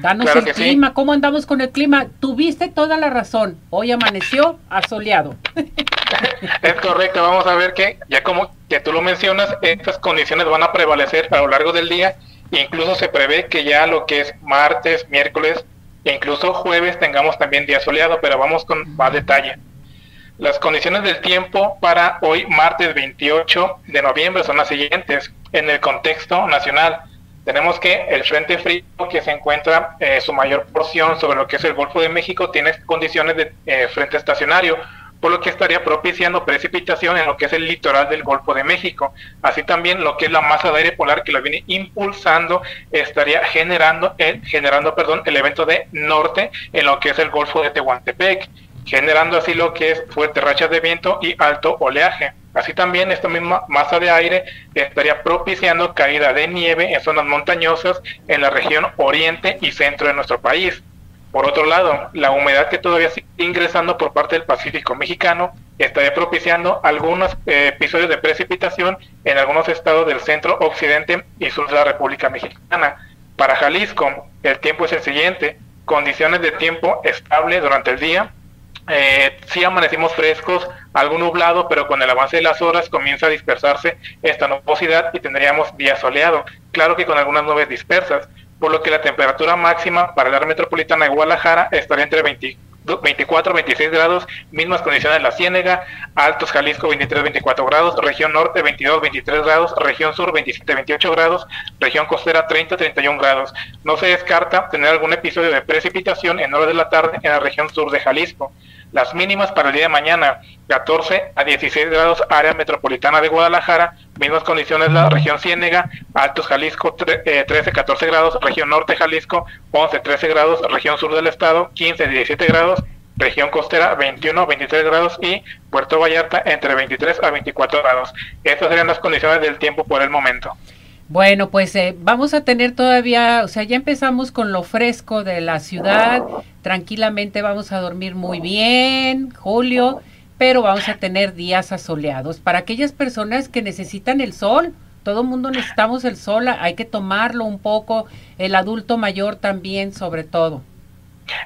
Danos el clima, ¿cómo andamos con el clima? Tuviste toda la razón. Hoy amaneció asoleado. es correcto, vamos a ver que ya como que tú lo mencionas, estas condiciones van a prevalecer a lo largo del día incluso se prevé que ya lo que es martes, miércoles e incluso jueves tengamos también día soleado, pero vamos con más detalle. Las condiciones del tiempo para hoy, martes 28 de noviembre, son las siguientes. En el contexto nacional, tenemos que el frente frío que se encuentra eh, su mayor porción sobre lo que es el Golfo de México tiene condiciones de eh, frente estacionario, por lo que estaría propiciando precipitación en lo que es el litoral del Golfo de México. Así también lo que es la masa de aire polar que la viene impulsando estaría generando el, generando perdón, el evento de norte en lo que es el Golfo de Tehuantepec generando así lo que es fuertes rachas de viento y alto oleaje. Así también esta misma masa de aire estaría propiciando caída de nieve en zonas montañosas en la región oriente y centro de nuestro país. Por otro lado, la humedad que todavía sigue ingresando por parte del Pacífico mexicano estaría propiciando algunos eh, episodios de precipitación en algunos estados del centro, occidente y sur de la República Mexicana. Para Jalisco, el tiempo es el siguiente, condiciones de tiempo estable durante el día, eh, sí amanecimos frescos, algo nublado, pero con el avance de las horas comienza a dispersarse esta nubosidad y tendríamos día soleado, claro que con algunas nubes dispersas, por lo que la temperatura máxima para la área metropolitana de Guadalajara estaría entre 20 24, 26 grados, mismas condiciones en la Ciénega, Altos Jalisco 23, 24 grados, región norte 22, 23 grados, región sur 27, 28 grados, región costera 30, 31 grados. No se descarta tener algún episodio de precipitación en horas de la tarde en la región sur de Jalisco. Las mínimas para el día de mañana, 14 a 16 grados, área metropolitana de Guadalajara, mismas condiciones la región Ciénega, Altos Jalisco 13, 14 eh, grados, región norte Jalisco 11, 13 grados, región sur del estado 15, 17 grados, región costera 21, 23 grados y Puerto Vallarta entre 23 a 24 grados. Estas serían las condiciones del tiempo por el momento. Bueno, pues eh, vamos a tener todavía, o sea, ya empezamos con lo fresco de la ciudad, tranquilamente vamos a dormir muy bien, Julio, pero vamos a tener días asoleados. Para aquellas personas que necesitan el sol, todo el mundo necesitamos el sol, hay que tomarlo un poco, el adulto mayor también sobre todo.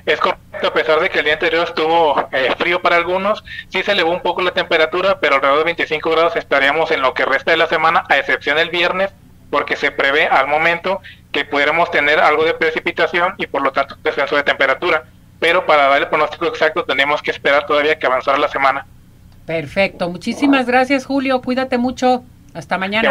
Es correcto, a pesar de que el día anterior estuvo eh, frío para algunos, sí se elevó un poco la temperatura, pero alrededor de 25 grados estaríamos en lo que resta de la semana, a excepción del viernes, porque se prevé al momento que pudiéramos tener algo de precipitación y por lo tanto descenso de temperatura. Pero para dar el pronóstico exacto tenemos que esperar todavía que avanzara la semana. Perfecto, muchísimas gracias Julio, cuídate mucho, hasta mañana.